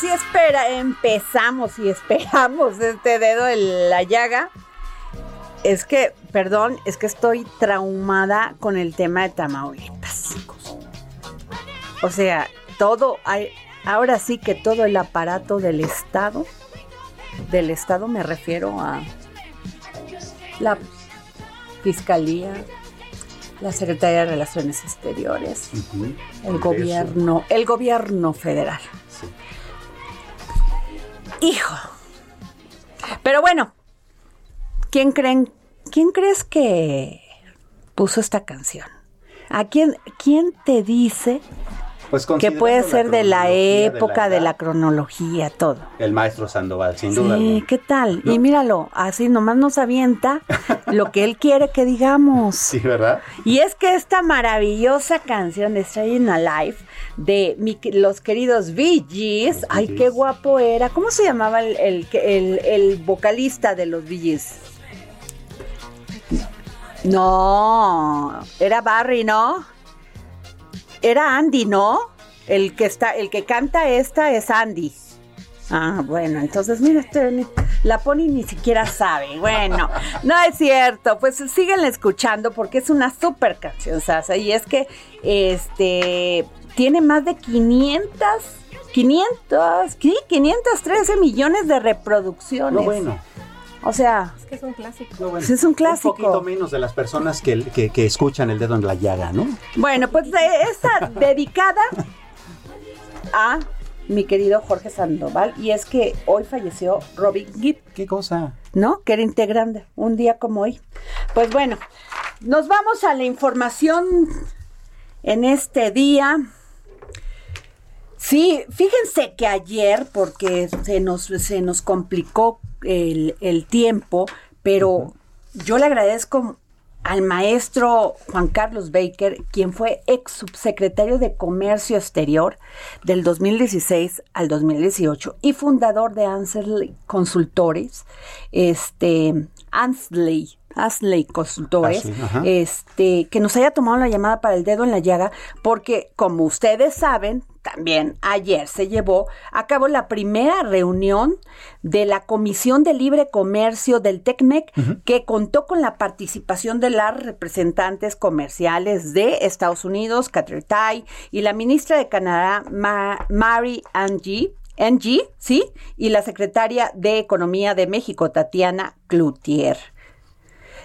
Así espera, empezamos y esperamos este dedo en la llaga. Es que, perdón, es que estoy traumada con el tema de Tamaulipas. O sea, todo, hay, ahora sí que todo el aparato del Estado, del Estado me refiero a la Fiscalía, la Secretaría de Relaciones Exteriores, el gobierno, el gobierno federal. Hijo. Pero bueno, ¿quién creen, quién crees que puso esta canción? ¿A quién, quién te dice Pues que puede ser de la época, de la, edad, cronología, todo? El maestro Sandoval, sin duda. Sí. ¿qué tal? No. Y míralo, así nomás nos avienta lo que él quiere que digamos. Sí, ¿verdad? Y es que esta maravillosa canción de Staying Alive de mi- los queridos Bee Gees, Los Bee ay, Gees. qué guapo era. ¿Cómo se llamaba el, el, el- el vocalista de los Bee Gees? No, era Barry, ¿no? Era Andy, ¿no? El que está, el que canta esta es Andy. Ah, bueno, entonces mira, este, la Pony ni siquiera sabe. Bueno, no es cierto, pues síguenla escuchando porque es una súper canción, Sasa. Y es que este tiene más de 500, 500, ¿qué? 513 millones de reproducciones. No, bueno. O sea, Es que es un clásico. no, bueno. Sí, es un clásico. Un poquito menos de las personas que, que, que escuchan el dedo en la llaga, ¿no? Bueno, pues eh, esta dedicada a mi querido Jorge Sandoval y es que hoy falleció Robin Gibb, ¿Qué cosa? ¿no? Que era integrante, un día como hoy. Pues bueno, nos vamos a la información en este día. Sí, fíjense que ayer, porque se nos, se nos complicó el, el tiempo, pero yo le agradezco al maestro Juan Carlos Baker, quien fue ex subsecretario de Comercio Exterior del 2016 al 2018 y fundador de Ansley Consultores, este, Ansley, Ansley Consultores, Ansley, ajá. este, que nos haya tomado la llamada para el dedo en la llaga, porque como ustedes saben, también ayer se llevó a cabo la primera reunión de la Comisión de Libre Comercio del TECMEC, que contó con la participación de las representantes comerciales de Estados Unidos, Catherine Tai, y la ministra de Canadá, Ma- Mary Angie NG, ¿sí? Y la secretaria de Economía de México, Tatiana Cloutier.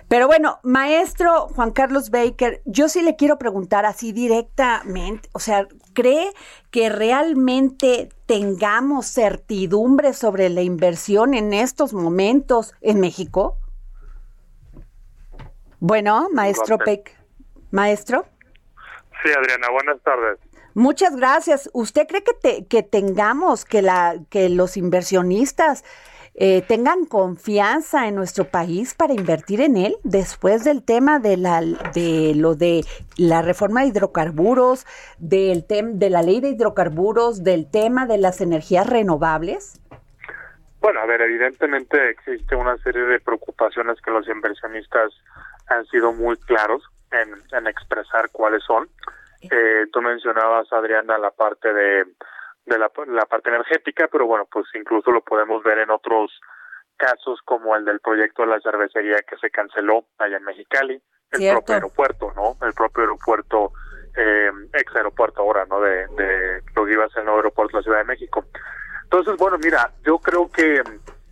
Pero bueno, maestro Juan Carlos Baker, yo sí le quiero preguntar así directamente, o sea, ¿cree que realmente tengamos certidumbre sobre la inversión en estos momentos en México? Bueno, maestro Peck, maestro. Sí, Adriana, buenas tardes. Muchas gracias. ¿Usted cree que, te- que tengamos, que, la, que los inversionistas eh, tengan confianza en nuestro país para invertir en él después del tema de, la, de lo de la reforma de hidrocarburos, del tem, de la ley de hidrocarburos, del tema de las energías renovables? Bueno, a ver, evidentemente existe una serie de preocupaciones que los inversionistas han sido muy claros en, en expresar cuáles son. Eh, tú mencionabas, Adriana, la parte de, de la, la parte energética, pero bueno, pues incluso lo podemos ver en otros casos como el del proyecto de la cervecería que se canceló allá en Mexicali, el Cierto. propio aeropuerto, ¿no? El propio aeropuerto, eh, ex aeropuerto ahora, ¿no? De, de lo que iba a ser el nuevo aeropuerto de la Ciudad de México. Entonces, bueno, mira, yo creo que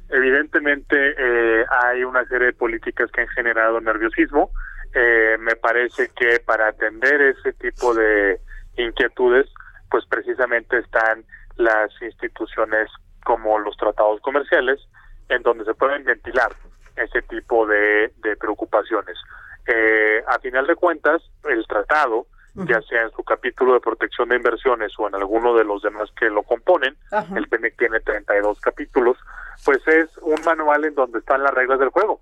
evidentemente eh, hay una serie de políticas que han generado nerviosismo. Eh, me parece que para atender ese tipo de inquietudes, pues precisamente están las instituciones como los tratados comerciales, en donde se pueden ventilar ese tipo de, de preocupaciones. Eh, a final de cuentas, el tratado, ya sea en su capítulo de protección de inversiones o en alguno de los demás que lo componen, Ajá. el PEMEC tiene 32 capítulos, pues es un manual en donde están las reglas del juego.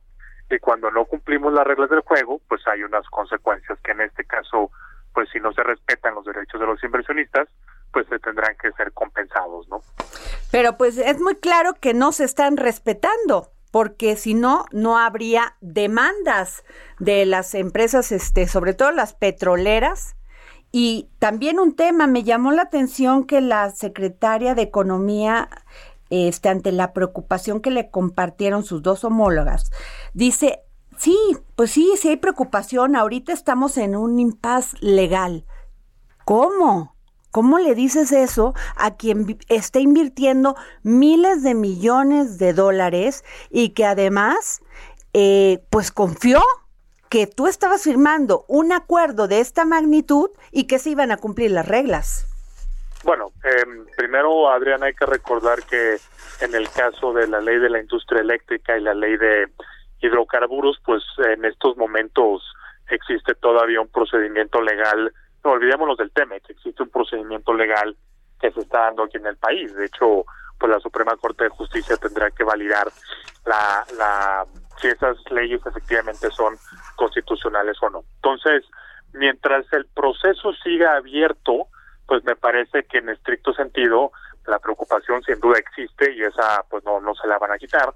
Y cuando no cumplimos las reglas del juego, pues hay unas consecuencias que en este caso, pues si no se respetan los derechos de los inversionistas, pues se tendrán que ser compensados, ¿no? Pero pues es muy claro que no se están respetando, porque si no, no habría demandas de las empresas, este, sobre todo las petroleras. Y también un tema, me llamó la atención que la secretaria de Economía, este, ante la preocupación que le compartieron sus dos homólogas, dice, sí, pues sí, sí hay preocupación, ahorita estamos en un impas legal. ¿Cómo? ¿Cómo le dices eso a quien está invirtiendo miles de millones de dólares y que además, eh, pues confió que tú estabas firmando un acuerdo de esta magnitud y que se iban a cumplir las reglas? Bueno, eh, primero, Adriana, hay que recordar que en el caso de la ley de la industria eléctrica y la ley de hidrocarburos, pues en estos momentos existe todavía un procedimiento legal, no olvidémonos del tema, existe un procedimiento legal que se está dando aquí en el país. De hecho, pues la Suprema Corte de Justicia tendrá que validar la, la si esas leyes efectivamente son constitucionales o no. Entonces, mientras el proceso siga abierto, pues me parece que en estricto sentido la preocupación sin duda existe y esa pues no no se la van a quitar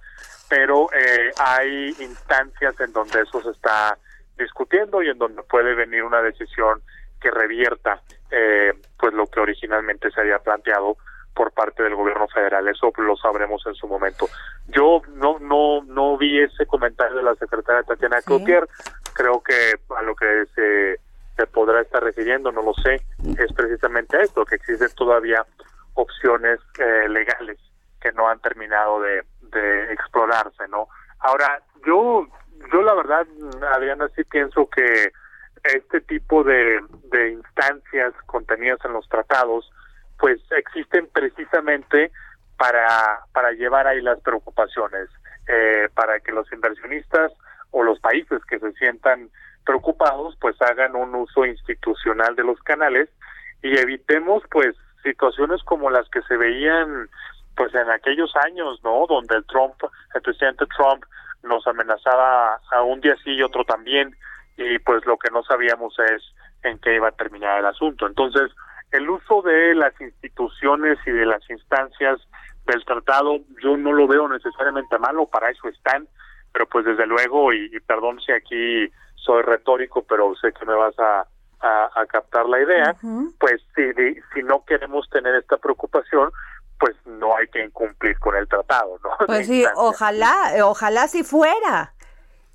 pero eh, hay instancias en donde eso se está discutiendo y en donde puede venir una decisión que revierta eh, pues lo que originalmente se había planteado por parte del gobierno federal. Eso lo sabremos en su momento. Yo no no no vi ese comentario de la secretaria Tatiana Sí. Cloutier. Creo que a lo que se se podrá estar refiriendo, no lo sé, es precisamente a esto, que existen todavía opciones eh, legales que no han terminado de, explorarse, ¿no? Ahora, yo, yo la verdad, Adriana, sí pienso que este tipo de, de instancias contenidas en los tratados, pues existen precisamente para, para llevar ahí las preocupaciones, eh, para que los inversionistas o los países que se sientan preocupados pues hagan un uso institucional de los canales y evitemos pues situaciones como las que se veían pues en aquellos años, ¿no? Donde el Trump, el presidente Trump nos amenazaba a un día sí y otro también y pues lo que no sabíamos es en qué iba a terminar el asunto. Entonces, el uso de las instituciones y de las instancias del tratado yo no lo veo necesariamente malo, para eso están, pero pues desde luego, y, y perdón si aquí soy retórico, pero sé que me vas a, a, a captar la idea, pues si, si no queremos tener esta preocupación, pues no hay que incumplir con el tratado, ¿no? Pues sí, ojalá, eh, ojalá si fuera,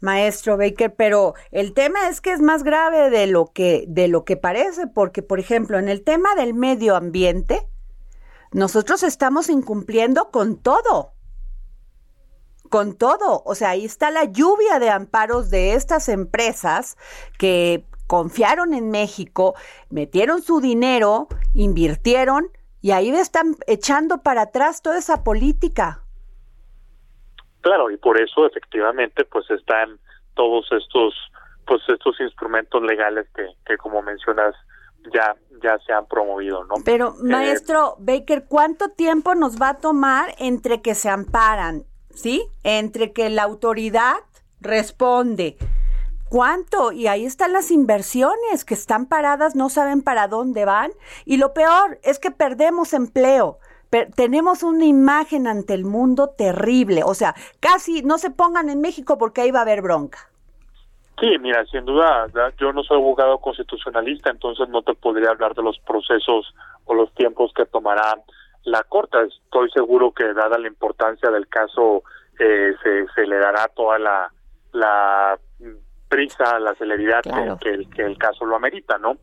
maestro Baker, pero el tema es que es más grave de lo que de lo que parece, porque por ejemplo, en el tema del medio ambiente nosotros estamos incumpliendo con todo. Con todo. O sea, ahí está la lluvia de amparos de estas empresas que confiaron en México, metieron su dinero, invirtieron y ahí están echando para atrás toda esa política. Claro, y por eso efectivamente pues están todos estos pues estos instrumentos legales que, que como mencionas ya ya se han promovido, ¿no? Pero Eh, maestro Baker, ¿cuánto tiempo nos va a tomar entre que se amparan, sí? Entre que la autoridad responde. ¿Cuánto? Y ahí están las inversiones que están paradas, no saben para dónde van. Y lo peor es que perdemos empleo. Tenemos una imagen ante el mundo terrible. O sea, casi no se pongan en México porque ahí va a haber bronca. Sí, mira, sin duda, da- yo no soy abogado constitucionalista, entonces no te podría hablar de los procesos o los tiempos que tomará la Corte. Estoy seguro que, dada la importancia del caso, eh, se, se le dará toda la, la prisa, la celeridad que- Claro. que, el, que el caso lo amerita, ¿no?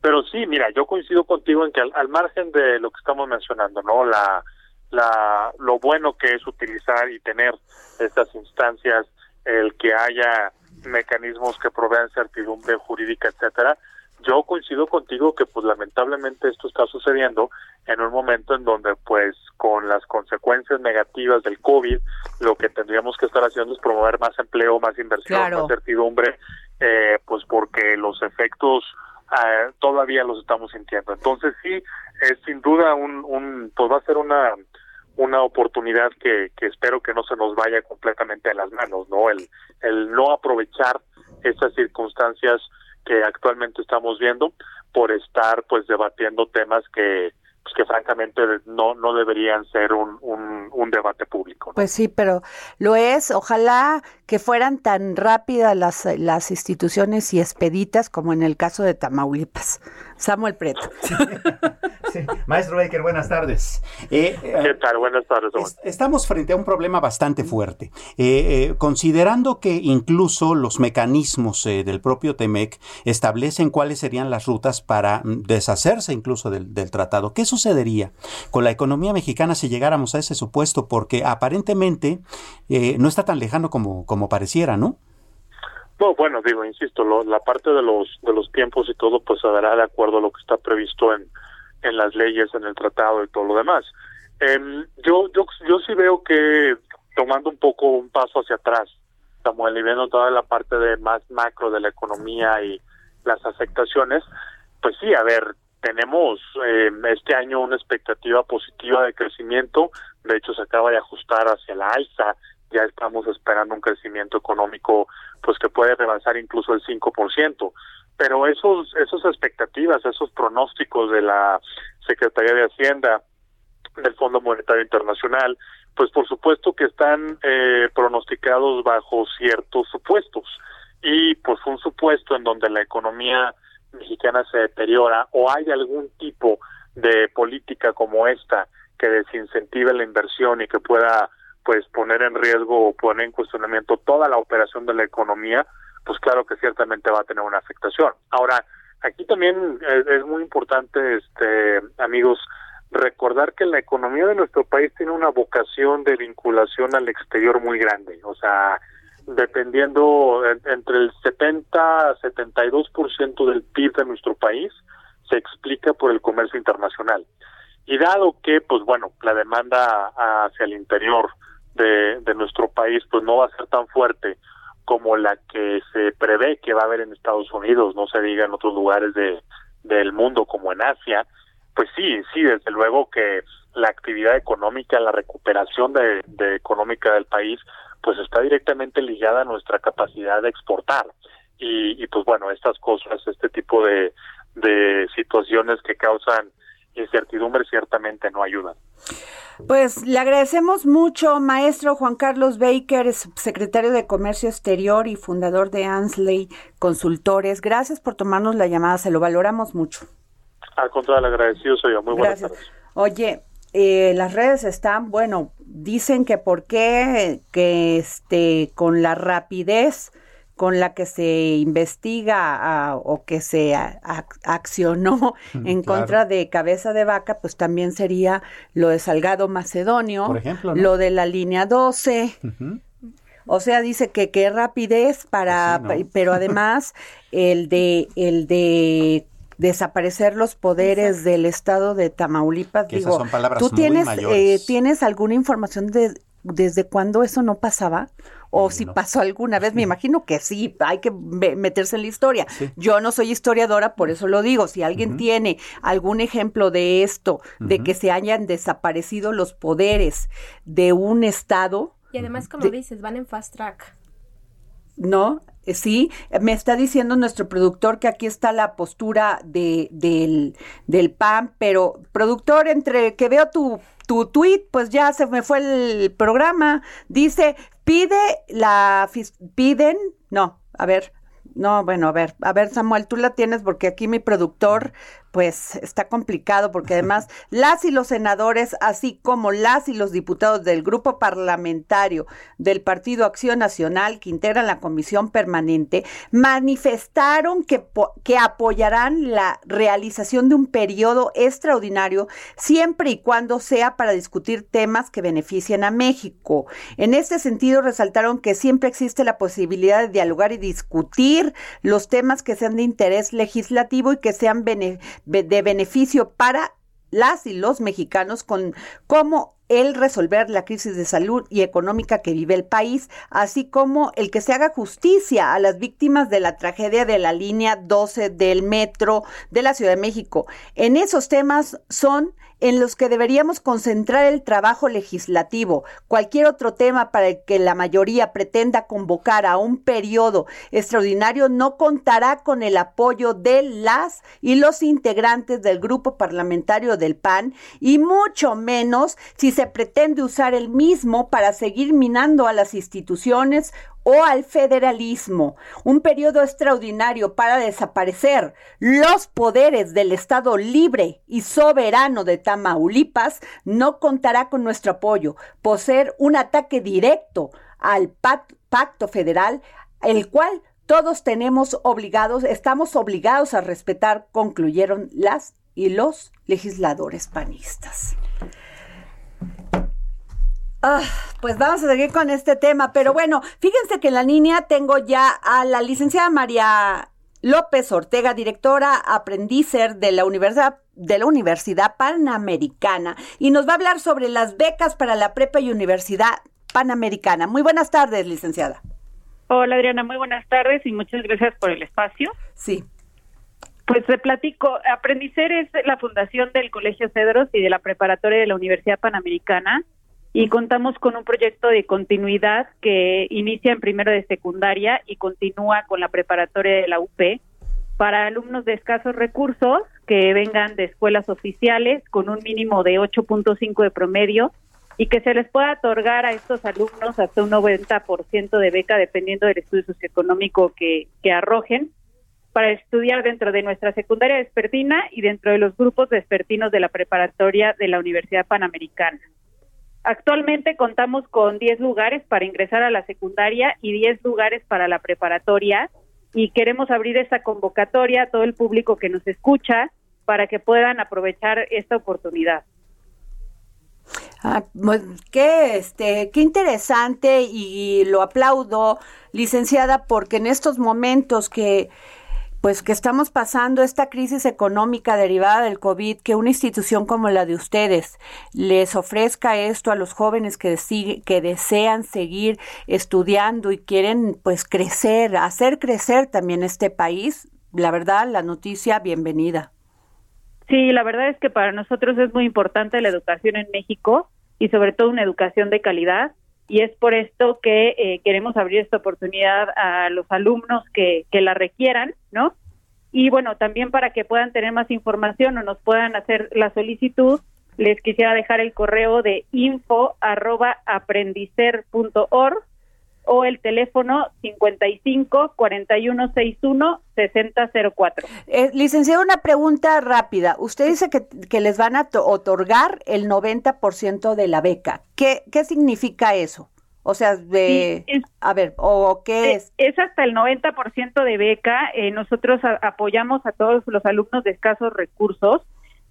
Pero sí, mira, yo coincido contigo en que al, al margen de lo que estamos mencionando, ¿no? La, la, lo bueno que es utilizar y tener estas instancias, el que haya mecanismos que provean certidumbre jurídica, etcétera. Yo coincido contigo que pues lamentablemente esto está sucediendo en un momento en donde pues con las consecuencias negativas del COVID lo que tendríamos que estar haciendo es promover más empleo, más inversión, Claro. más certidumbre, eh, pues porque los efectos eh, todavía los estamos sintiendo. Entonces sí, es sin duda un, un pues va a ser una una oportunidad que, que espero que no se nos vaya completamente de las manos, ¿no? El, el no aprovechar estas circunstancias que actualmente estamos viendo por estar pues debatiendo temas que pues que francamente no no deberían ser un, un, debate público. Pues sí, pero lo es. Ojalá que fueran tan rápidas las, las instituciones y expeditas como en el caso de Tamaulipas. Samuel Preto. Sí. Maestro Baker, buenas tardes. Eh, eh, ¿Qué tal? Buenas tardes. Estamos frente a un problema bastante fuerte. Eh, eh, considerando que incluso los mecanismos eh, del propio TEMEC establecen cuáles serían las rutas para mm, deshacerse incluso del, del tratado, ¿qué sucedería con la economía mexicana si llegáramos a ese supuesto? Porque aparentemente eh, no está tan lejano como, como pareciera, ¿no? No, bueno, digo, insisto, lo- la parte de los de los tiempos y todo, pues se dará de acuerdo a lo que está previsto en, en las leyes, en el tratado y todo lo demás. Em, yo, yo, yo sí veo que tomando un poco un paso hacia atrás, Samuel, y viendo toda la parte de más macro de la economía y las afectaciones, pues sí, a ver, tenemos eh, este año una expectativa positiva de crecimiento, de hecho se acaba de ajustar hacia la alza, ya estamos esperando un crecimiento económico pues que puede rebasar incluso el 5%, pero esos esas expectativas, esos pronósticos de la Secretaría de Hacienda, del Fondo Monetario Internacional, pues por supuesto que están eh, pronosticados bajo ciertos supuestos. Y pues un supuesto en donde la economía mexicana se deteriora o hay algún tipo de política como esta que desincentive la inversión y que pueda pues poner en riesgo o poner en cuestionamiento toda la operación de la economía, pues claro que ciertamente va a tener una afectación. Ahora, aquí también es, muy importante, este, amigos, recordar que la economía de nuestro país tiene una vocación de vinculación al exterior muy grande, o sea, dependiendo en- entre el 70 a 72% del PIB de nuestro país se explica por el comercio internacional. Y dado que, pues bueno, la demanda hacia el interior de, de nuestro país, pues no va a ser tan fuerte como la que se prevé que va a haber en Estados Unidos, no se diga en otros lugares de, del mundo como en Asia, pues sí, sí, desde luego que la actividad económica, la recuperación de, económica del país, pues está directamente ligada a nuestra capacidad de exportar. Y, y pues bueno, estas cosas, este tipo de, de situaciones que causan incertidumbre ciertamente no ayudan. Pues le agradecemos mucho, maestro Juan Carlos Baker, secretario de Comercio Exterior y fundador de Ansley Consultores. Gracias por tomarnos la llamada, se lo valoramos mucho. Al contrario, agradecido soy yo. Muy buenas Gracias. tardes. Oye, eh, las redes están, bueno, dicen que por qué, que este, con la rapidez con la que se investiga o que se a- accionó en claro. contra de Cabeza de Vaca, pues también sería lo de Salgado Macedonio, Por ejemplo, ¿no? lo de la línea 12. Ujú. O sea, dice que qué rapidez para, Pues sí, ¿no? pero además el de el de desaparecer los poderes del estado de Tamaulipas. Que esas son palabras ¿tú muy tienes mayores. eh, tienes alguna información de desde cuándo eso no pasaba? O si no. pasó alguna vez, me imagino que sí, hay que meterse en la historia. Sí. Yo no soy historiadora, por eso lo digo. Si alguien tiene algún ejemplo de esto, de que se hayan desaparecido los poderes de un estado, Y además, como De- dices, van en fast track. ¿no? Eh, Sí, me está diciendo nuestro productor que aquí está la postura de, del, del PAN, pero productor, entre que veo tu, tu tweet, pues ya se me fue el programa. Dice, pide la, piden, no, a ver, no, bueno, a ver, a ver Samuel, tú la tienes porque aquí mi productor, pues está complicado porque además las y los senadores, así como las y los diputados del grupo parlamentario del Partido Acción Nacional que integran la comisión permanente, manifestaron que, que apoyarán la realización de un periodo extraordinario siempre y cuando sea para discutir temas que beneficien a México. En este sentido, resaltaron que siempre existe la posibilidad de dialogar y discutir los temas que sean de interés legislativo y que sean bene- be- de beneficio para las y los mexicanos con cómo el resolver la crisis de salud y económica que vive el país, así como el que se haga justicia a las víctimas de la tragedia de la línea 12 del metro de la Ciudad de México. En esos temas son en los que deberíamos concentrar el trabajo legislativo. Cualquier otro tema para el que la mayoría pretenda convocar a un periodo extraordinario no contará con el apoyo de las y los integrantes del grupo parlamentario del PAN y mucho menos si se pretende usar el mismo para seguir minando a las instituciones o al federalismo, un periodo extraordinario para desaparecer los poderes del Estado libre y soberano de Tamaulipas, no contará con nuestro apoyo, por ser un ataque directo al pac- pacto federal, el cual todos tenemos obligados, estamos obligados a respetar, concluyeron las y los legisladores panistas. Ah, pues vamos a seguir con este tema, pero bueno, fíjense que en la línea tengo ya a la licenciada María López Ortega, directora aprendizer de la Universidad de la Universidad Panamericana y nos va a hablar sobre las becas para la prepa y Universidad Panamericana. Muy buenas tardes, licenciada. Hola Adriana, muy buenas tardes y muchas gracias por el espacio. Sí. Pues te platico, Aprendicer es la fundación del Colegio Cedros y de la preparatoria de la Universidad Panamericana y contamos con un proyecto de continuidad que inicia en primero de secundaria y continúa con la preparatoria de la UP para alumnos de escasos recursos que vengan de escuelas oficiales con un mínimo de 8.5 de promedio y que se les pueda otorgar a estos alumnos hasta un 90% de beca dependiendo del estudio socioeconómico que, que arrojen para estudiar dentro de nuestra secundaria vespertina y dentro de los grupos vespertinos de la preparatoria de la Universidad Panamericana. Actualmente contamos con 10 lugares para ingresar a la secundaria y 10 lugares para la preparatoria y queremos abrir esta convocatoria a todo el público que nos escucha para que puedan aprovechar esta oportunidad. Ah, qué, este, qué interesante y lo aplaudo, licenciada, porque en estos momentos que pues que estamos pasando esta crisis económica derivada del COVID, que una institución como la de ustedes les ofrezca esto a los jóvenes que, sigue, que desean seguir estudiando y quieren pues crecer, hacer crecer también este país, la verdad, la noticia, bienvenida. Sí, la verdad es que para nosotros es muy importante la educación en México y sobre todo una educación de calidad y es por esto que eh, queremos abrir esta oportunidad a los alumnos que, la requieran, ¿no? Y bueno, también para que puedan tener más información o nos puedan hacer la solicitud, les quisiera dejar el correo de info arroba o el teléfono 55 41 61 6004. Eh, licenciado, una pregunta rápida. Usted dice que, que les van a otorgar el 90% de la beca. ¿Qué, ¿Qué significa eso? O sea, de... Sí, es- a ver, ¿o qué es? Es hasta el 90% de beca. Eh, nosotros a- apoyamos a todos los alumnos de escasos recursos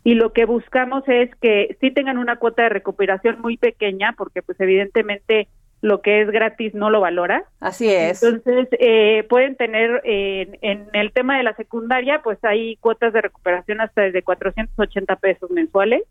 y lo que buscamos es que sí tengan una cuota de recuperación muy pequeña porque pues evidentemente lo que es gratis no lo valora. Así es. Entonces, eh, pueden tener eh, en, en el tema de la secundaria, pues hay cuotas de recuperación hasta desde 480 pesos mensuales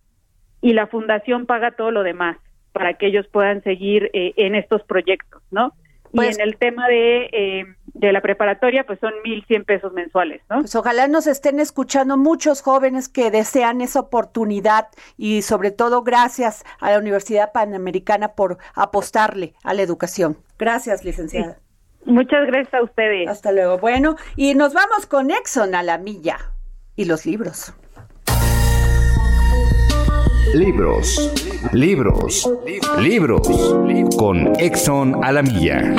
y la fundación paga todo lo demás para que ellos puedan seguir eh, en estos proyectos, ¿no? Pues- y en el tema de, eh, de la preparatoria, pues son 1.100 pesos mensuales, ¿no? Pues ojalá nos estén escuchando muchos jóvenes que desean esa oportunidad y sobre todo gracias a la Universidad Panamericana por apostarle a la educación. Gracias, licenciada. Muchas gracias a ustedes. Hasta luego. Bueno, y nos vamos con Exxon a la milla y los libros. Libros, libros, libros. Con Exxon a la milla.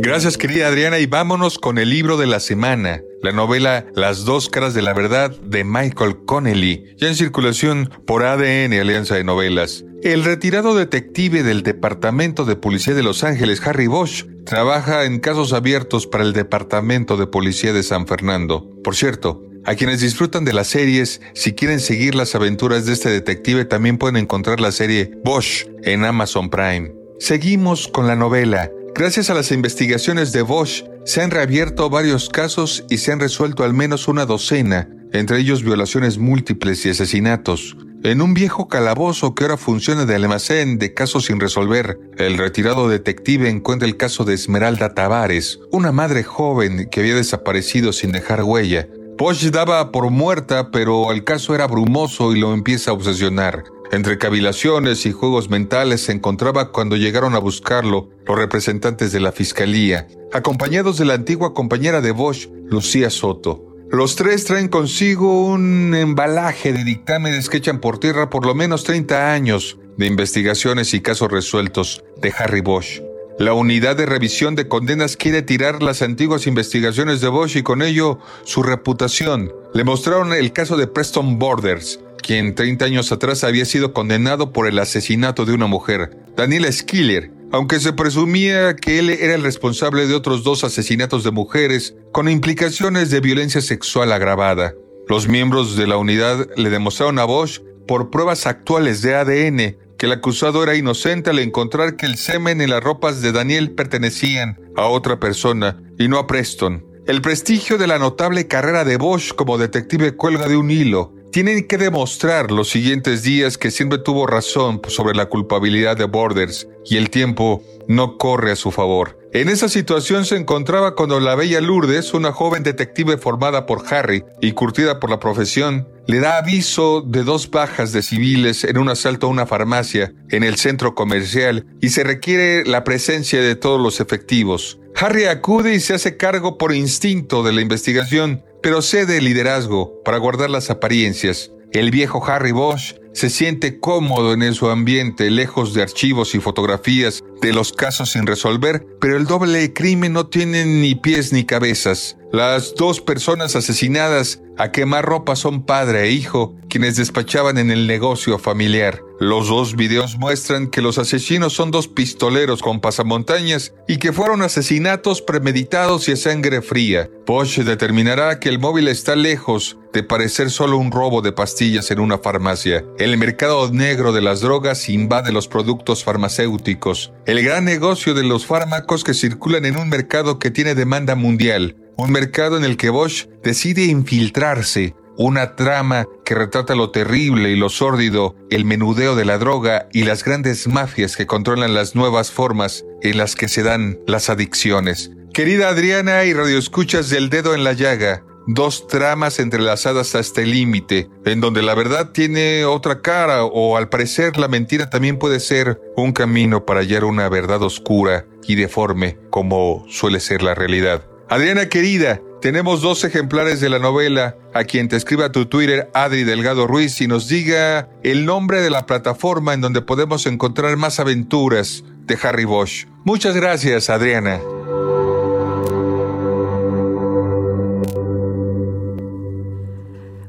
Gracias querida Adriana y vámonos con el libro de la semana, la novela Las dos caras de la verdad de Michael Connelly, ya en circulación por ADN Alianza de Novelas. El retirado detective del Departamento de Policía de Los Ángeles, Harry Bosch, trabaja en casos abiertos para el Departamento de Policía de San Fernando. Por cierto, a quienes disfrutan de las series, si quieren seguir las aventuras de este detective, también pueden encontrar la serie Bosch en Amazon Prime. Seguimos con la novela. Gracias a las investigaciones de Bosch, se han reabierto varios casos y se han resuelto al menos una docena, entre ellos violaciones múltiples y asesinatos. En un viejo calabozo que ahora funciona de almacén de casos sin resolver, el retirado detective encuentra el caso de Esmeralda Tavares, una madre joven que había desaparecido sin dejar huella. Bosch daba por muerta, pero el caso era brumoso y lo empieza a obsesionar. Entre cavilaciones y juegos mentales se encontraba cuando llegaron a buscarlo los representantes de la fiscalía, acompañados de la antigua compañera de Bosch, Lucía Soto. Los tres traen consigo un embalaje de dictámenes que echan por tierra por lo menos 30 años de investigaciones y casos resueltos de Harry Bosch. La unidad de revisión de condenas quiere tirar las antiguas investigaciones de Bosch y con ello su reputación. Le mostraron el caso de Preston Borders, quien 30 años atrás había sido condenado por el asesinato de una mujer, Daniela Skiller, aunque se presumía que él era el responsable de otros dos asesinatos de mujeres con implicaciones de violencia sexual agravada. Los miembros de la unidad le demostraron a Bosch por pruebas actuales de ADN que el acusado era inocente al encontrar que el semen y las ropas de Daniel pertenecían a otra persona y no a Preston. El prestigio de la notable carrera de Bosch como detective cuelga de un hilo. Tienen que demostrar los siguientes días que siempre tuvo razón sobre la culpabilidad de Borders y el tiempo no corre a su favor. En esa situación se encontraba cuando la bella Lourdes, una joven detective formada por Harry y curtida por la profesión, le da aviso de dos bajas de civiles en un asalto a una farmacia en el centro comercial y se requiere la presencia de todos los efectivos. Harry acude y se hace cargo por instinto de la investigación, pero cede el liderazgo para guardar las apariencias. El viejo Harry Bosch se siente cómodo en su ambiente, lejos de archivos y fotografías de los casos sin resolver, pero el doble crimen no tiene ni pies ni cabezas. Las dos personas asesinadas a quemar ropa son padre e hijo, quienes despachaban en el negocio familiar. Los dos videos muestran que los asesinos son dos pistoleros con pasamontañas y que fueron asesinatos premeditados y a sangre fría. Bosch determinará que el móvil está lejos de parecer solo un robo de pastillas en una farmacia. El mercado negro de las drogas invade los productos farmacéuticos. El gran negocio de los fármacos que circulan en un mercado que tiene demanda mundial. Un mercado en el que Bosch decide infiltrarse. Una trama que retrata lo terrible y lo sórdido, el menudeo de la droga y las grandes mafias que controlan las nuevas formas en las que se dan las adicciones. Querida Adriana y radioescuchas del dedo en la llaga, dos tramas entrelazadas hasta el límite, en donde la verdad tiene otra cara o al parecer la mentira también puede ser un camino para hallar una verdad oscura y deforme como suele ser la realidad. Adriana querida, tenemos dos ejemplares de la novela. A quien te escriba tu Twitter, Adri Delgado Ruiz, y nos diga el nombre de la plataforma en donde podemos encontrar más aventuras de Harry Bosch. Muchas gracias, Adriana.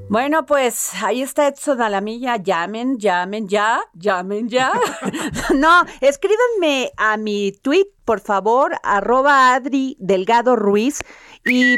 Bueno, pues ahí está Edson Alamilla. Llamen, llamen ya, llamen ya. no, escríbanme a mi tweet, por favor, arroba Adri Delgado Ruiz y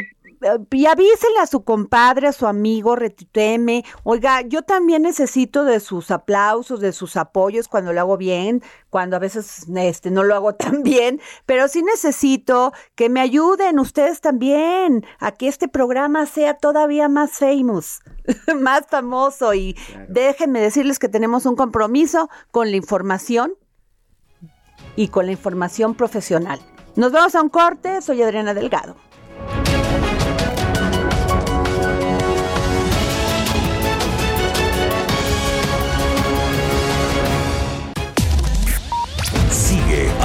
y avísele a su compadre, a su amigo, retiteme. Oiga, yo también necesito de sus aplausos, de sus apoyos cuando lo hago bien, cuando a veces este, no lo hago tan bien, pero sí necesito que me ayuden ustedes también a que este programa sea todavía más famous, más famoso. Y déjenme decirles que tenemos un compromiso con la información y con la información profesional. Nos vamos a un corte, soy Adriana Delgado.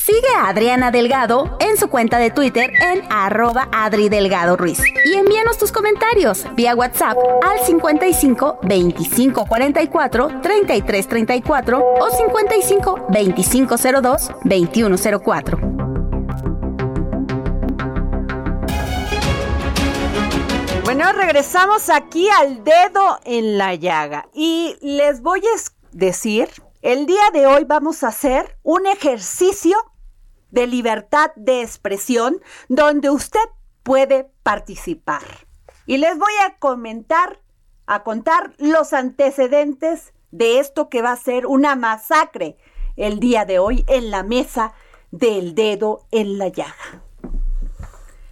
Sigue a Adriana Delgado en su cuenta de Twitter en arroba Adri Delgado Ruiz. Y envíanos tus comentarios vía WhatsApp al 55 25 44 33 34 o 55 25 02 21 04. Bueno, regresamos aquí al dedo en la llaga y les voy a decir, el día de hoy vamos a hacer un ejercicio de libertad de expresión donde usted puede participar. Y les voy a comentar, a contar los antecedentes de esto que va a ser una masacre el día de hoy en la mesa del dedo en la llaga.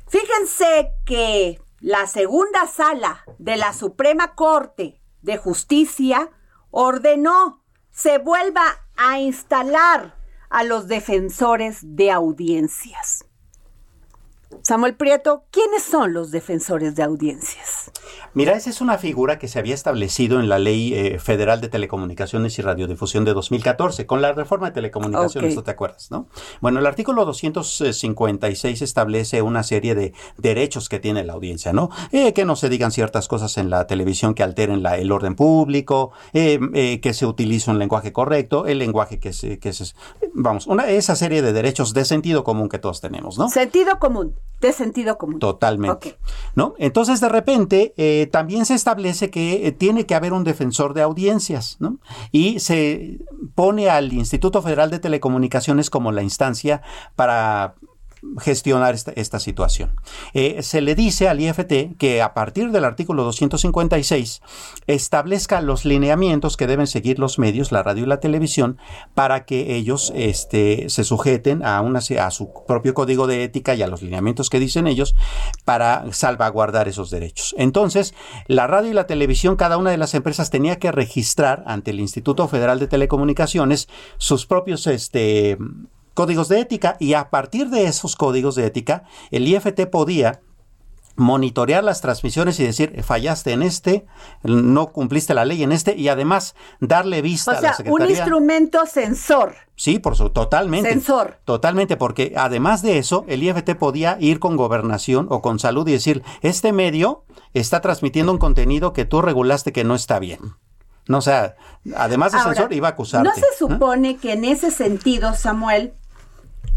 Fíjense que la segunda sala de la Suprema Corte de Justicia ordenó se vuelva a instalar a los defensores de audiencias. Samuel Prieto, ¿quiénes son los defensores de audiencias? Mira, esa es una figura que se había establecido en la Ley eh, Federal de Telecomunicaciones y Radiodifusión de 2014, con la reforma de telecomunicaciones, Ok. ¿tú te acuerdas? ¿no? Bueno, el artículo 256 establece una serie de derechos que tiene la audiencia, ¿no? Eh, que no se digan ciertas cosas en la televisión que alteren la- el orden público, eh, eh, que se utilice un lenguaje correcto, el lenguaje que se... Que se vamos, una, esa serie de derechos de sentido común que todos tenemos, ¿no? Sentido común, de sentido común. Totalmente. ¿No? Entonces, de repente, eh, también se establece que eh, tiene que haber un defensor de audiencias, ¿no? Y se pone al Instituto Federal de Telecomunicaciones como la instancia para gestionar esta, situación. Eh, se le dice al IFT que a partir del artículo 256 establezca los lineamientos que deben seguir los medios, la radio y la televisión, para que ellos este, se sujeten a, una, a su propio código de ética y a los lineamientos que dicen ellos para salvaguardar esos derechos. Entonces, la radio y la televisión, cada una de las empresas tenía que registrar ante el Instituto Federal de Telecomunicaciones sus propios este, códigos de ética y a partir de esos códigos de ética, el IFT podía monitorear las transmisiones y decir fallaste en este, no cumpliste la ley en este y además darle vista O a sea, la un Secretaría. instrumento sensor. Sí, por su totalmente. Sensor. Totalmente, porque además de eso, el IFT podía ir con gobernación o con salud y decir, este medio está transmitiendo un contenido que tú regulaste que no está bien. No, o sea, además de Ahora, censor, iba a acusarte. ¿No se supone que en ese sentido, Samuel,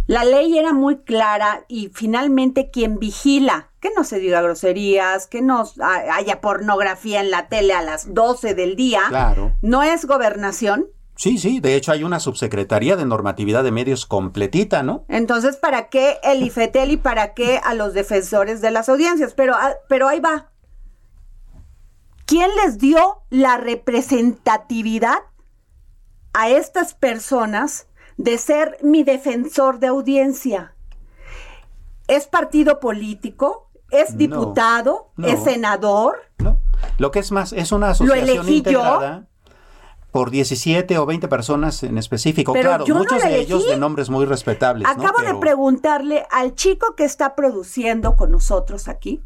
la ley era muy clara y finalmente quien vigila que no se diga groserías, que no ha- haya pornografía en la tele a las 12 del día, Claro. no es gobernación? Sí, sí, de hecho hay una subsecretaría de normatividad de medios completita, ¿no? Entonces, ¿para qué el IFETEL y para qué a los defensores de las audiencias? Pero, ah, pero ahí va. ¿Quién les dio la representatividad a estas personas de ser mi defensor de audiencia? ¿Es partido político? ¿Es diputado? no. ¿Es senador? ¿no? Lo que es más, es una asociación elegí yo? integrada por 17 o 20 personas en específico. Pero claro, muchos de ellos de nombres muy respetables. Acabo de preguntarle al chico que está produciendo con nosotros aquí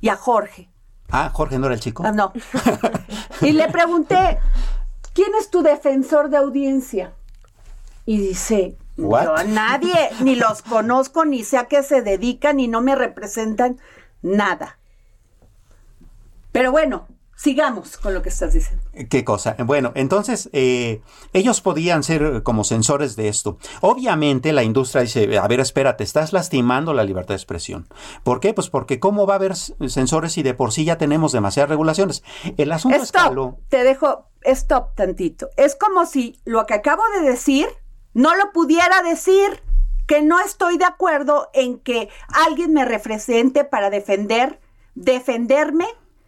y a Jorge. Ah, Jorge no era el chico. Ah, no. y le pregunté, ¿quién es tu defensor de audiencia? Y dice, What? yo a nadie, ni los conozco, ni sé a qué se dedican, ni no me representan nada. Pero bueno, sigamos con lo que estás diciendo. ¿Qué cosa? Bueno, entonces eh, ellos podían ser como sensores de esto. Obviamente la industria dice, a ver, espérate, estás lastimando la libertad de expresión. ¿Por qué? Pues porque ¿cómo va a haber sensores si de por sí ya tenemos demasiadas regulaciones? El asunto escaló. Stop, te dejo, stop tantito. Es como si lo que acabo de decir no lo pudiera decir, que no estoy de acuerdo en que alguien me represente para defender, defenderme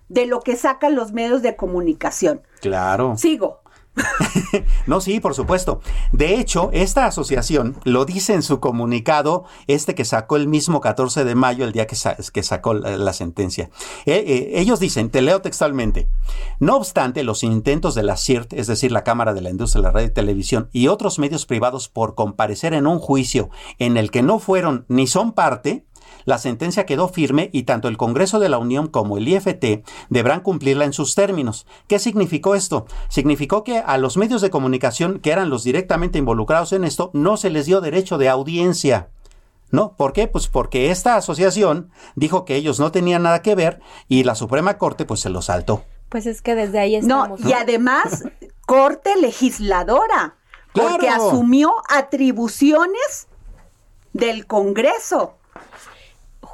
de lo que sacan los medios de comunicación. Claro. Sigo. No, sí, por supuesto. De hecho, esta asociación lo dice en su comunicado, este que sacó el mismo 14 de mayo, el día que, sa- que sacó la, la sentencia. Eh, eh, ellos dicen, te leo textualmente, no obstante, los intentos de la CIRT, es decir, la Cámara de la Industria de la Radio y Televisión, y otros medios privados por comparecer en un juicio en el que no fueron ni son parte, la sentencia quedó firme y tanto el Congreso de la Unión como el IFT deberán cumplirla en sus términos. ¿Qué significó esto? Significó que a los medios de comunicación que eran los directamente involucrados en esto no se les dio derecho de audiencia. ¿No? ¿Por qué? Pues porque esta asociación dijo que ellos no tenían nada que ver y la Suprema Corte pues se lo saltó. Pues es que desde ahí No, estamos. y además, corte legisladora, porque Claro. asumió atribuciones del Congreso.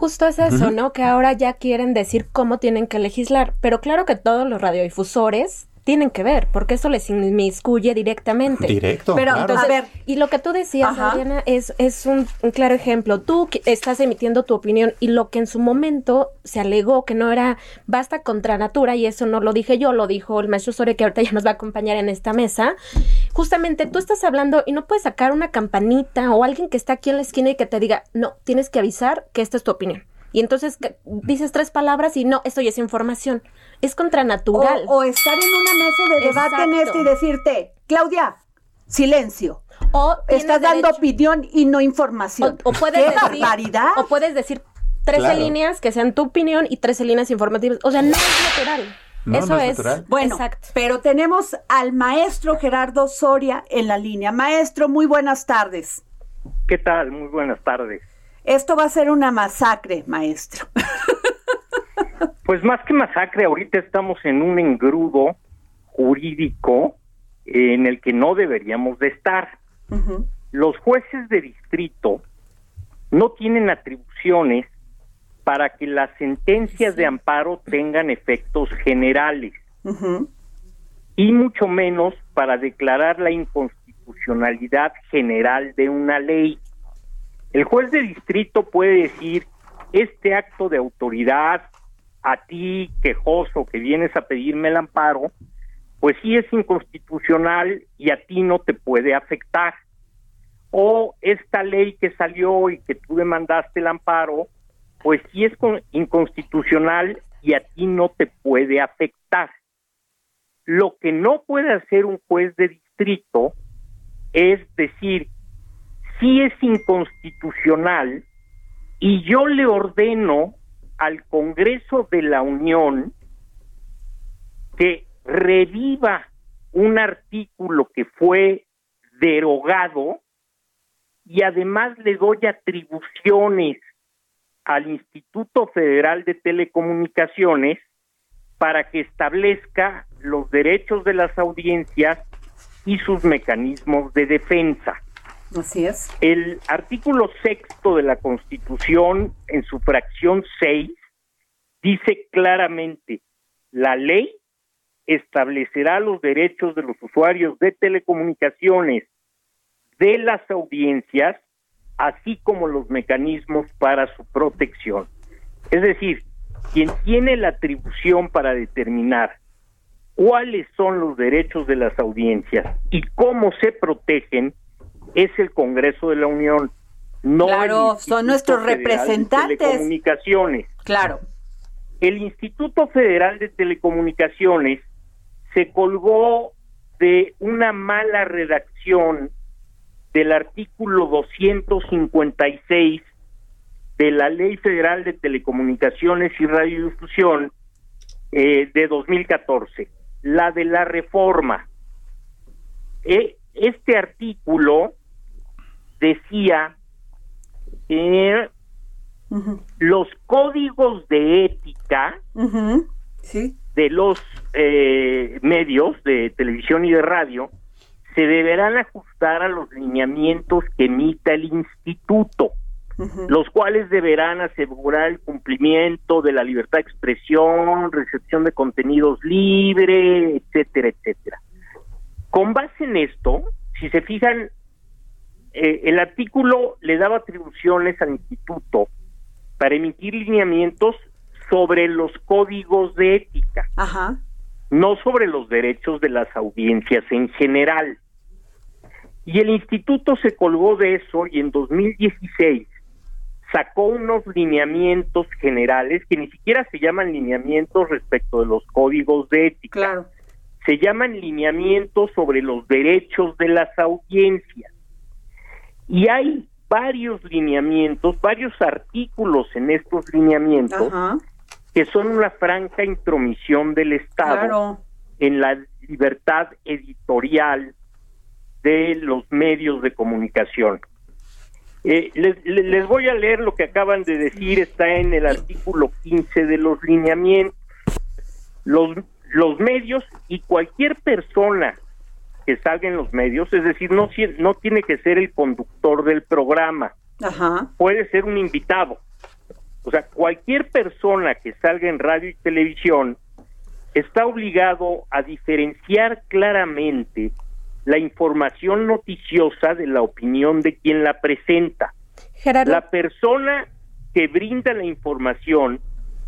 Justo es eso, ¿no? Que ahora ya quieren decir cómo tienen que legislar. Pero claro que todos los radiodifusores tienen que ver, porque eso les inmiscuye directamente. Directo. Pero, claro. a ver, Y lo que tú decías, Ajá. Adriana, es, es un, un claro ejemplo. Tú que estás emitiendo tu opinión y lo que en su momento se alegó que no era basta contra natura, y eso no lo dije yo, lo dijo el maestro Soria, que ahorita ya nos va a acompañar en esta mesa. Justamente tú estás hablando y no puedes sacar una campanita o alguien que está aquí en la esquina y que te diga, no, tienes que avisar que esta es tu opinión. Y entonces dices tres palabras y no, esto ya es información. Es contranatural. O, o estar en una mesa de debate en esto y decirte, Claudia, silencio. O Estás dando opinión y no información. O, o puedes ¡Qué decir, barbaridad! O puedes decir 13 Claro. líneas que sean tu opinión y 13 líneas informativas. O sea, no es natural. No, Eso no es es. Bueno, Exacto. pero tenemos al maestro Gerardo Soria en la línea. Maestro, muy buenas tardes. ¿Qué tal? Muy buenas tardes. Esto va a ser una masacre, maestro. Pues más que masacre, ahorita estamos en un engrudo jurídico en el que no deberíamos de estar. Los jueces de distrito no tienen atribuciones para que las sentencias de amparo tengan efectos generales y mucho menos para declarar la inconstitucionalidad general de una ley. El juez de distrito puede decir, este acto de autoridad a ti, quejoso, que vienes a pedirme el amparo, pues sí es inconstitucional y a ti no te puede afectar. O esta ley que salió y que tú demandaste el amparo, pues sí es con- inconstitucional y a ti no te puede afectar. Lo que no puede hacer un juez de distrito es decir, si es inconstitucional y yo le ordeno al Congreso de la Unión que reviva un artículo que fue derogado y además le doy atribuciones al Instituto Federal de Telecomunicaciones para que establezca los derechos de las audiencias y sus mecanismos de defensa. Así es. El artículo sexto de la Constitución, en su fracción 6, dice claramente, la ley establecerá los derechos de los usuarios de telecomunicaciones, de las audiencias, así como los mecanismos para su protección. Es decir, quien tiene la atribución para determinar cuáles son los derechos de las audiencias y cómo se protegen es el Congreso de la Unión. no Claro, son nuestros Federal de representantes. Telecomunicaciones. Claro. El Instituto Federal de Telecomunicaciones se colgó de una mala redacción del artículo 256 de la Ley Federal de Telecomunicaciones y Radiodifusión eh, de 2014, la de la reforma. Eh, este artículo decía que los códigos de ética Sí. de los eh, medios de televisión y de radio se deberán ajustar a los lineamientos que emita el instituto, los cuales deberán asegurar el cumplimiento de la libertad de expresión, recepción de contenidos libre, etcétera, etcétera. Con base en esto, si se fijan, eh, el artículo le daba atribuciones al instituto para emitir lineamientos sobre los códigos de ética, Ajá. no sobre los derechos de las audiencias en general. Y el instituto se colgó de eso y en 2016 sacó unos lineamientos generales que ni siquiera se llaman lineamientos respecto de los códigos de ética. Claro. Se llaman lineamientos sobre los derechos de las audiencias. Y hay varios lineamientos, varios artículos en estos lineamientos Ajá. que son una franca intromisión del Estado Claro. en la libertad editorial de los medios de comunicación. Eh, les, les- les voy a leer lo que acaban de decir, está en el artículo 15 de los lineamientos. Los, los medios y cualquier persona que salga en los medios, es decir, no, no tiene que ser el conductor del programa, Ajá. puede ser un invitado. O sea, cualquier persona que salga en radio y televisión está obligado a diferenciar claramente la información noticiosa de la opinión de quien la presenta. Gerardo, La persona que brinda la información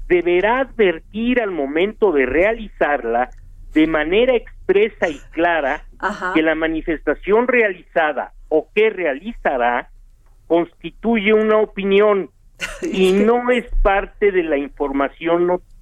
deberá advertir al momento de realizarla de manera expresa y clara Ajá. que la manifestación realizada o que realizará constituye una opinión y no es parte de la información noticiosa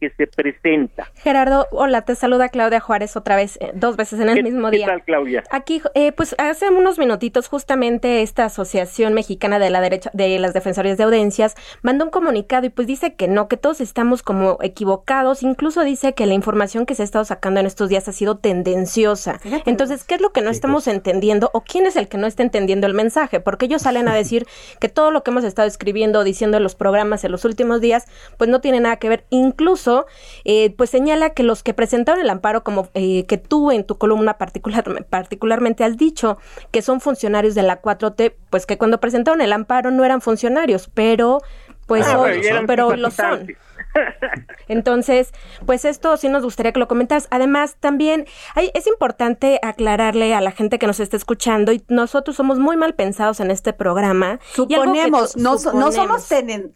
que se presenta. Gerardo, hola, te saluda Claudia Juárez otra vez, eh, dos veces en el ¿Qué- mismo qué día. tal, Claudia? Aquí, eh, pues hace unos minutitos, justamente esta Asociación Mexicana de la Derecha, de las Defensorías de Audiencias mandó un comunicado y pues dice que no, que todos estamos como equivocados. Incluso dice que la información que se ha estado sacando en estos días ha sido tendenciosa. Entonces, ¿qué es lo que no estamos entendiendo o quién es el que no está entendiendo el mensaje? Porque ellos salen a decir que todo lo que hemos estado escribiendo o diciendo en los programas en los últimos días, pues no tiene nada que ver. Incluso, eh, pues señala que los que presentaron el amparo, como eh, que tú en tu columna particular, particularmente has dicho que son funcionarios de la 4T, pues que cuando presentaron el amparo no eran funcionarios, pero pues Ah, hoy- pero eran pero lo son. Entonces, pues esto sí nos gustaría que lo comentaras. Además, también hay- es importante aclararle a la gente que nos está escuchando y nosotros somos muy mal pensados en este programa. Suponemos, no, so- no somos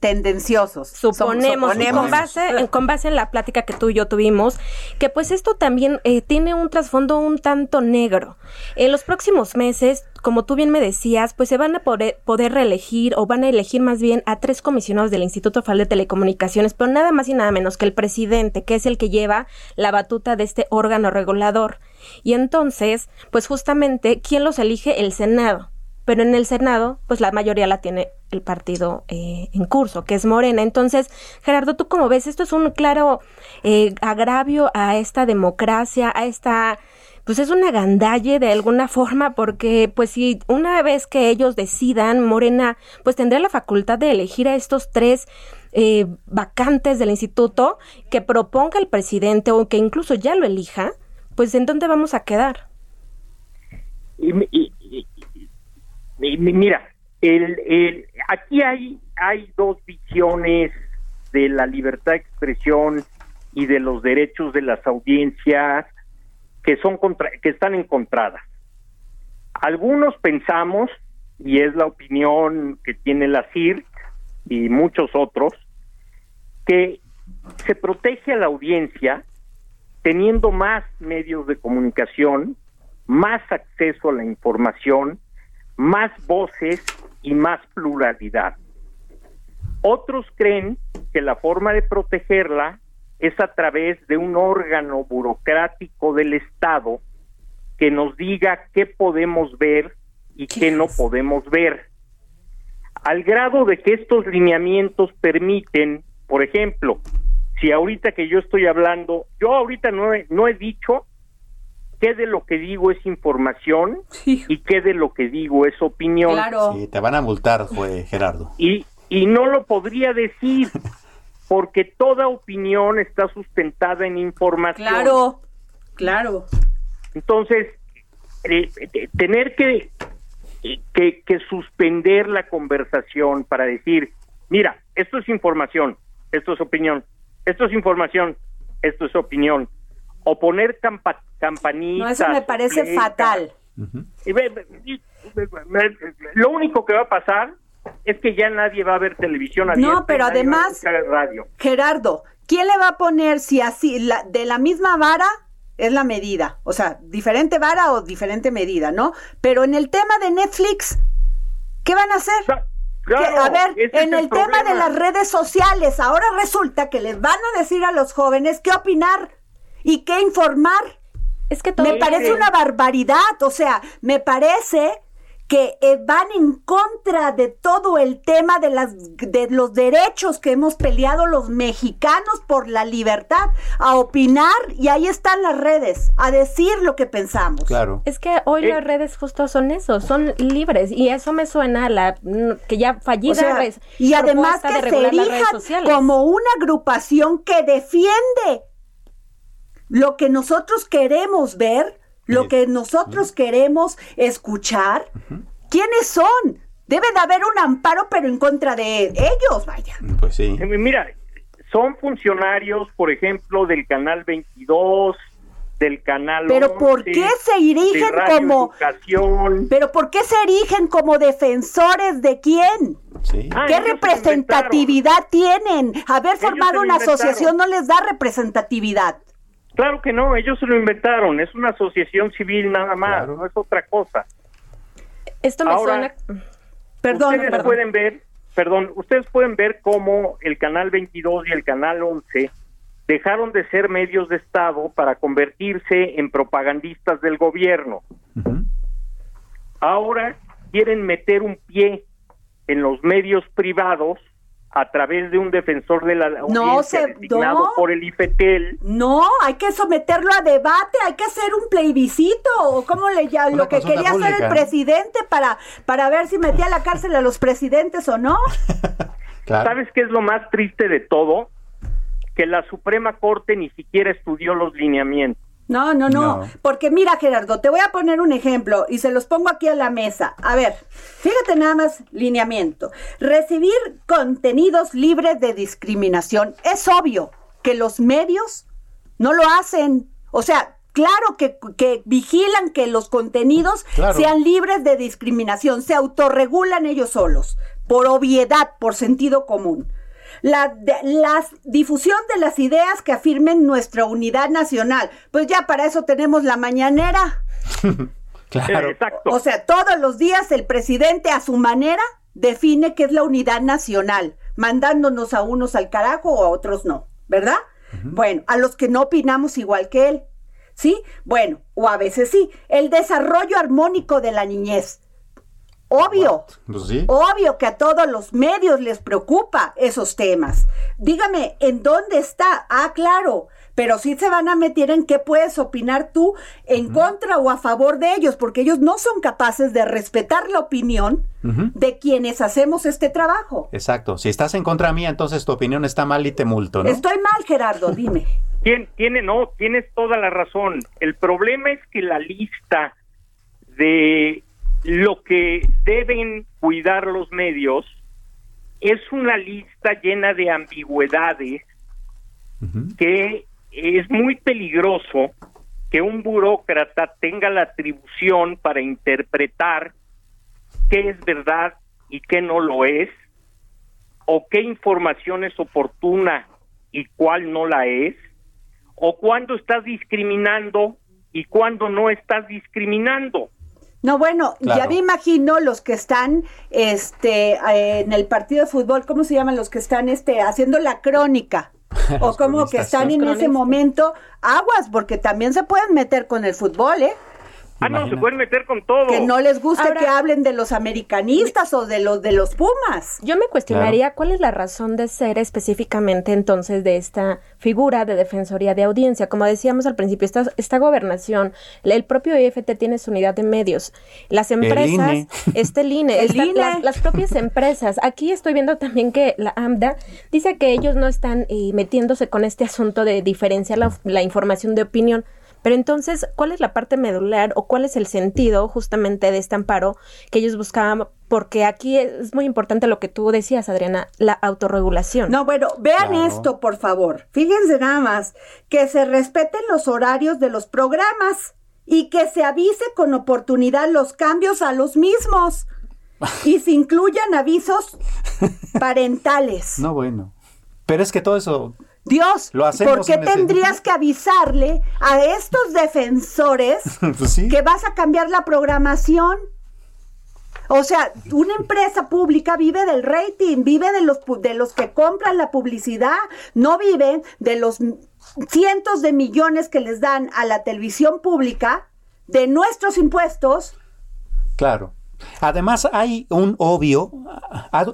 tendenciosos. Suponemos, con base, en, con base en la plática que tú y yo tuvimos, que pues esto también eh, tiene un trasfondo un tanto negro. En los próximos meses, como tú bien me decías, pues se van a poder, poder reelegir o van a elegir más bien a tres comisionados del Instituto Federal de Telecomunicaciones, pero nada más y nada menos que el presidente, que es el que lleva la batuta de este órgano regulador. Y entonces, pues justamente, ¿quién los elige? El Senado pero en el Senado, pues la mayoría la tiene el partido eh, en curso, que es Morena. Entonces, Gerardo, ¿tú cómo ves? Esto es un claro eh, agravio a esta democracia, a esta... Pues es una gandalle de alguna forma, porque pues si una vez que ellos decidan, Morena, pues tendrá la facultad de elegir a estos tres eh, vacantes del instituto que proponga el presidente o que incluso ya lo elija, pues ¿en dónde vamos a quedar? Y, y- y- mira, el, el- aquí hay, hay dos visiones de la libertad de expresión y de los derechos de las audiencias que son contra, que están encontradas. Algunos pensamos, y es la opinión que tiene la CIR y muchos otros, que se protege a la audiencia teniendo más medios de comunicación, más acceso a la información, más voces y más pluralidad. Otros creen que la forma de protegerla es a través de un órgano burocrático del Estado que nos diga qué podemos ver y qué no podemos ver. Al grado de que estos lineamientos permiten, por ejemplo, si ahorita que yo estoy hablando, yo ahorita no he, no he dicho qué de lo que digo es información y qué de lo que digo es opinión. Sí, te van a multar, fue Gerardo. Y, y no lo podría decir porque toda opinión está sustentada en información. Claro, claro. Entonces, eh, eh, tener que, que, que suspender la conversación para decir, mira, esto es información, esto es opinión, esto es información, esto es opinión. O poner campa campanitas. No, eso me parece fatal. Y y- lo único que va a pasar es que ya nadie va a ver televisión abierta No, pero además- radio. Gerardo, ¿quién le va a poner si así, la- de la misma vara es la medida? O sea, diferente vara o diferente medida, ¿no? Pero en el tema de Netflix, ¿qué van a hacer? claro, Que, a ver, en el el tema de las redes sociales, ahora resulta que les van a decir a los jóvenes qué opinar y qué informar. Es que me parece una barbaridad, o sea, me parece que eh, van en contra de todo el tema de las de los derechos que hemos peleado los mexicanos por la libertad a opinar y ahí están las redes a decir lo que pensamos. Claro. Es que hoy las redes justo son eso, son libres y eso me suena a la mm, que ya fallida O sea, res- y además que de se erijan como una agrupación que defiende lo que nosotros queremos ver, lo que nosotros queremos escuchar. ¿Quiénes son? Debe de haber un amparo, pero en contra de ellos, vaya. Pues sí. Eh, Mira, son funcionarios, por ejemplo, del canal 22, del canal Pero ¿por 11, qué se de erigen como Educación. pero por qué se erigen como defensores de quién? Ah, ¿Qué representatividad tienen? Haber Ellos formado una asociación no les da representatividad. Claro que no, ellos se lo inventaron, es una asociación civil nada más, no es otra cosa. Esto me Ahora, suena Perdón, ustedes perdón. pueden ver, perdón, ustedes pueden ver cómo el canal 22 y el canal 11 dejaron de ser medios de Estado para convertirse en propagandistas del gobierno. Ahora quieren meter un pie en los medios privados a través de un defensor de la audiencia se- designado no. por el IFETEL. No, hay que someterlo a debate, hay que hacer un plebiscito, o como le llaman, lo que quería hacer pública. el presidente para, para ver si metía a la cárcel a los presidentes o no. ¿Sabes qué es lo más triste de todo? Que la Suprema Corte ni siquiera estudió los lineamientos. No, no, no, No. porque mira Gerardo, te voy a poner un ejemplo y se los pongo aquí a la mesa. A ver, fíjate nada más, lineamiento. Recibir contenidos libres de discriminación. Es obvio que los medios no lo hacen. O sea, claro que, que vigilan que los contenidos Claro. sean libres de discriminación, se autorregulan ellos solos, por obviedad, por sentido común. La, de- la difusión de las ideas que afirmen nuestra unidad nacional. Pues ya para eso tenemos la mañanera. Claro. O sea, todos los días el presidente a su manera define qué es la unidad nacional, mandándonos a unos al carajo o a otros no, ¿verdad? Bueno, a los que no opinamos igual que él, ¿sí? Bueno, o a veces sí. El desarrollo armónico de la niñez. Obvio. Pues sí. Obvio que a todos los medios les preocupa esos temas. Dígame, ¿en dónde está? Ah, claro, pero sí se van a meter en qué puedes opinar tú en contra o a favor de ellos, porque ellos no son capaces de respetar la opinión de quienes hacemos este trabajo. Exacto. Si estás en contra mía, entonces tu opinión está mal y te multo, ¿no? Estoy mal, Gerardo, dime. Tien- tiene, no, tienes toda la razón. El problema es que la lista de lo que deben cuidar los medios es una lista llena de ambigüedades que es muy peligroso que un burócrata tenga la atribución para interpretar qué es verdad y qué no lo es, o qué información es oportuna y cuál no la es, o cuándo estás discriminando y cuándo no estás discriminando. No, bueno, Claro. ya me imagino los que están este eh, en el partido de fútbol, ¿cómo se llaman los que están este haciendo la crónica? o como que están en ese momento aguas, porque también se pueden meter con el fútbol, ¿eh? Ah, no, se pueden meter con todo. Que no les guste Ahora- que hablen de los americanistas o de los de los Pumas. Yo me cuestionaría cuál es la razón de ser específicamente entonces de esta figura de defensoría de audiencia. Como decíamos al principio, esta, esta gobernación, el propio IFT tiene su unidad de medios. Las empresas, INE. este el INE, El esta- INE. Las, las propias empresas. Aquí estoy viendo también que la AMDA dice que ellos no están eh, metiéndose con este asunto de diferenciar la, la información de opinión. Pero entonces, ¿cuál es la parte medular o cuál es el sentido justamente de este amparo que ellos buscaban? Porque aquí es muy importante lo que tú decías, Adriana, la autorregulación. No, bueno, vean Claro. esto, por favor. Fíjense nada más, que se respeten los horarios de los programas y que se avise con oportunidad los cambios a los mismos y se incluyan avisos parentales. No, bueno. Pero es que todo eso Dios, Lo hacemos ¿por qué ese- tendrías que avisarle a estos defensores Pues sí. que vas a cambiar la programación? O sea, una empresa pública vive del rating, vive de los de los que compran la publicidad, no vive de los cientos de millones que les dan a la televisión pública de nuestros impuestos. Claro. Además, hay un obvio,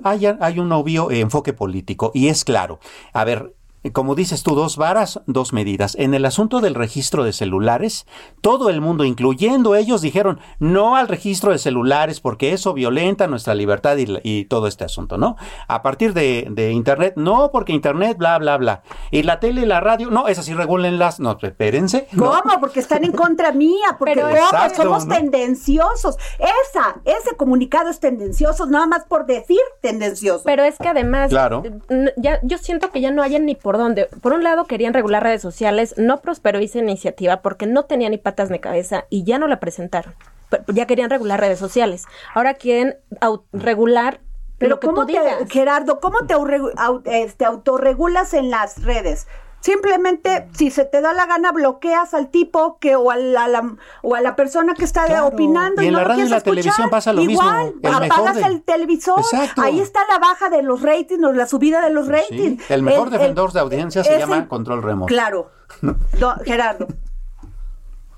hay, hay un obvio enfoque político, y es claro. A ver, como dices tú, dos varas, dos medidas. En el asunto del registro de celulares, todo el mundo, incluyendo ellos, dijeron no al registro de celulares porque eso violenta nuestra libertad y, y todo este asunto, ¿no? A partir de, de Internet, no, porque Internet, bla, bla, bla. Y la tele y la radio, no, esas sí regulenlas. No, espérense. no. ¿Cómo? Porque están en contra mía, porque Pero- ¿cómo? Exacto, somos ¿no? tendenciosos. Esa, ese comunicado es tendencioso, nada más por decir tendencioso. Pero es que además, Claro. ya, yo siento que ya no hayan ni por dónde. Por un lado querían regular redes sociales, no prosperó esa iniciativa porque no tenía ni patas ni cabeza y ya no la presentaron. Pero ya querían regular redes sociales. Ahora quieren regular Pero lo que ¿cómo tú te. Gerardo, cómo te este, autorregulas en las redes? Simplemente, si se te da la gana, bloqueas al tipo que o a la, la- o a la persona que está Claro. opinando Y y, en no la radio y la escuchar. televisión pasa lo mismo. Igual, El mejor apagas de- el televisor. Exacto. Ahí está la baja de los ratings o la subida de los Pues Sí. ratings. El mejor El- defensor el- de audiencia se llama el- control remoto. Claro. Do- Gerardo.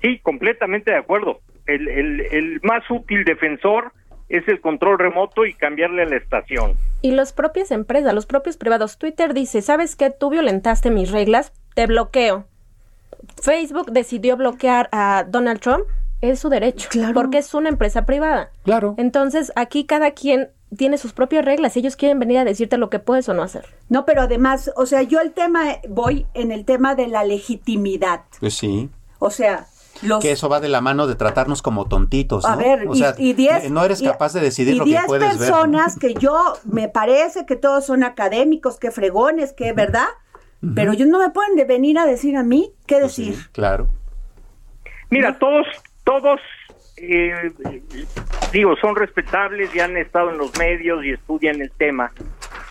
Sí, completamente de acuerdo. El, el, el más útil defensor es el control remoto y cambiarle la estación. Y las propias empresas, los propios privados. Twitter dice, ¿sabes qué? Tú violentaste mis reglas, te bloqueo. Facebook decidió bloquear a Donald Trump, es su derecho, Claro. porque es una empresa privada. Claro. Entonces, aquí cada quien tiene sus propias reglas. Ellos quieren venir a decirte lo que puedes o no hacer. No, pero además, o sea, yo el tema, voy en el tema de la legitimidad. Pues sí. O sea, los... Que eso va de la mano de tratarnos como tontitos, ¿no? A ver, o y- sea, y 10 no eres y- capaz de decidir y lo que 10 puedes ver. personas que yo me parece que todos son académicos, que fregones, que verdad, pero ellos no me pueden de venir a decir a mí qué Pues decir. sí, claro. Mira, todos, todos, eh, digo, son respetables y han estado en los medios y estudian el tema,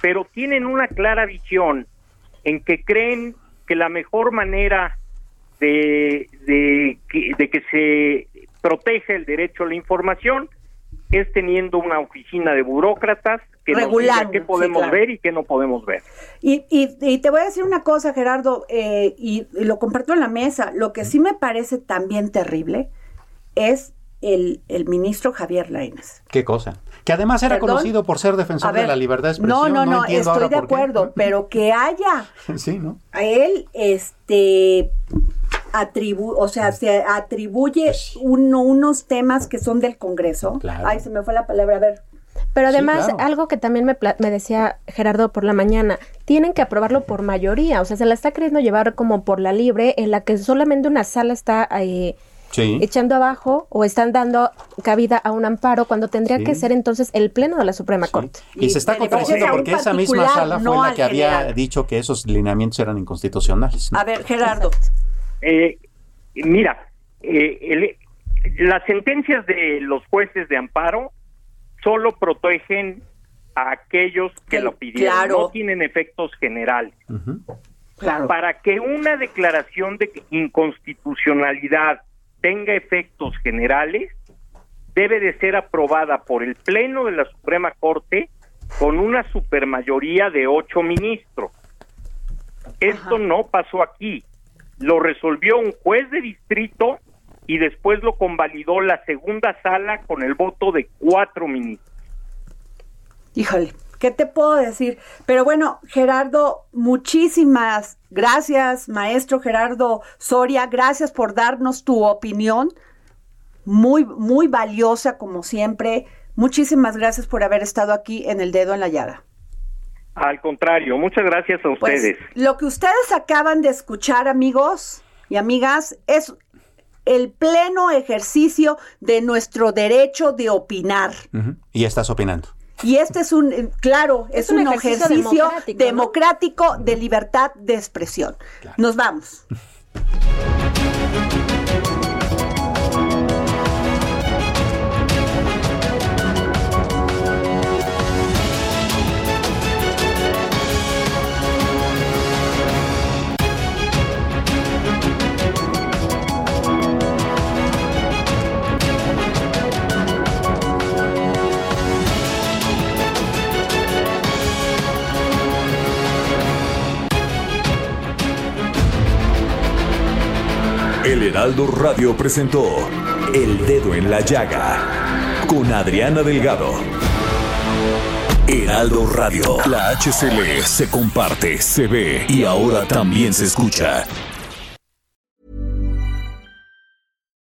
pero tienen una clara visión en que creen que la mejor manera de, de, que, de que se proteja el derecho a la información es teniendo una oficina de burócratas que Regulando, qué sí, podemos claro. ver y qué no podemos ver. Y, y, y te voy a decir una cosa, Gerardo, eh, y, y lo comparto en la mesa, lo que sí me parece también terrible es el, el ministro Javier Lainez. ¿Qué cosa? Que además era ¿Perdón? conocido por ser defensor ver, de la libertad de no, expresión. no, no, entiendo estoy de qué. acuerdo, pero que haya Sí, ¿no? a él, este, atribu o sea, se atribuye uno, unos temas que son del Congreso. Claro. Ay, se me fue la palabra, a ver. Pero Sí, además, claro. algo que también me, pla- me decía Gerardo por la mañana, tienen que aprobarlo por mayoría, o sea, se la está queriendo llevar como por la libre, en la que solamente una sala está eh, Sí. echando abajo o están dando cabida a un amparo, cuando tendría Sí. que ser entonces el Pleno de la Suprema Corte. Y se está un porque esa misma sala no fue la que había dicho que esos lineamientos eran inconstitucionales. ¿no? A ver, Gerardo. Eh, mira, eh, el- las sentencias de los jueces de amparo solo protegen a aquellos que lo pidieron, claro. no tienen efectos generales. Claro. Para que una declaración de inconstitucionalidad tenga efectos generales, debe de ser aprobada por el Pleno de la Suprema Corte con una supermayoría de ocho ministros. Esto no pasó aquí. Lo resolvió un juez de distrito y después lo convalidó la segunda sala con el voto de cuatro ministros. Híjole, ¿qué te puedo decir? Pero bueno, Gerardo, muchísimas gracias, maestro Gerardo Soria, gracias por darnos tu opinión, muy, muy valiosa como siempre. Muchísimas gracias por haber estado aquí en el dedo en la llaga. Al contrario, muchas gracias a Pues, ustedes. lo que ustedes acaban de escuchar, amigos y amigas, es el pleno ejercicio de nuestro derecho de opinar. Y estás opinando. Y este es un, eh, claro, es, un, ejercicio, democrático, democrático, ¿no? de libertad de expresión. Nos vamos. Heraldo Radio presentó El Dedo en la Llaga con Adriana Delgado. Heraldo Radio, la HCL se comparte, se ve y ahora también se escucha.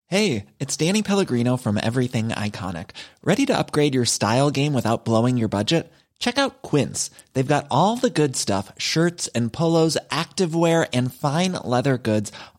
Hey, it's Danny Pellegrino from Everything Iconic. Ready to upgrade your style game without blowing your budget? Check out Quince. They've got all the good stuff shirts and polos, activewear, and fine leather goods,